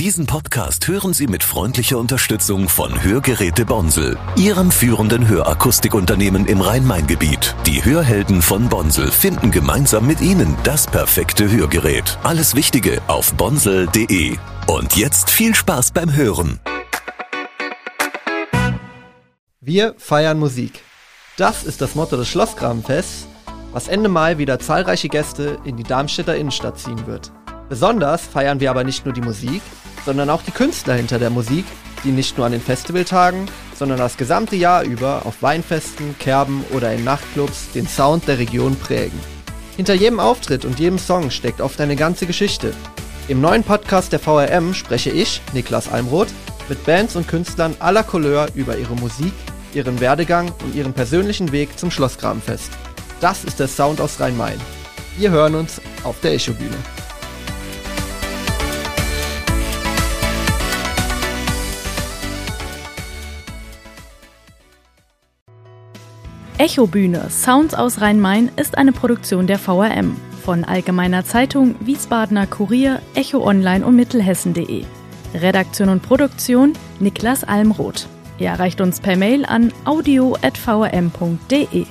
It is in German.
Diesen Podcast hören Sie mit freundlicher Unterstützung von Hörgeräte Bonsel, Ihrem führenden Hörakustikunternehmen im Rhein-Main-Gebiet. Die Hörhelden von Bonsel finden gemeinsam mit Ihnen das perfekte Hörgerät. Alles Wichtige auf bonsel.de. Und jetzt viel Spaß beim Hören. Wir feiern Musik. Das ist das Motto des Schlossgrabenfests, was Ende Mai wieder zahlreiche Gäste in die Darmstädter Innenstadt ziehen wird. Besonders feiern wir aber nicht nur die Musik, sondern auch die Künstler hinter der Musik, die nicht nur an den Festivaltagen, sondern das gesamte Jahr über auf Weinfesten, Kerben oder in Nachtclubs den Sound der Region prägen. Hinter jedem Auftritt und jedem Song steckt oft eine ganze Geschichte. Im neuen Podcast der VRM spreche ich, Niklas Almroth, mit Bands und Künstlern aller Couleur über ihre Musik, ihren Werdegang und ihren persönlichen Weg zum Schlossgrabenfest. Das ist der Sound aus Rhein-Main. Wir hören uns auf der Echo-Bühne. Echobühne Sounds aus Rhein-Main ist eine Produktion der VRM von Allgemeiner Zeitung, Wiesbadener Kurier, Echo Online und Mittelhessen.de. Redaktion und Produktion Niklas Almroth. Ihr erreicht uns per Mail an audio.vrm.de.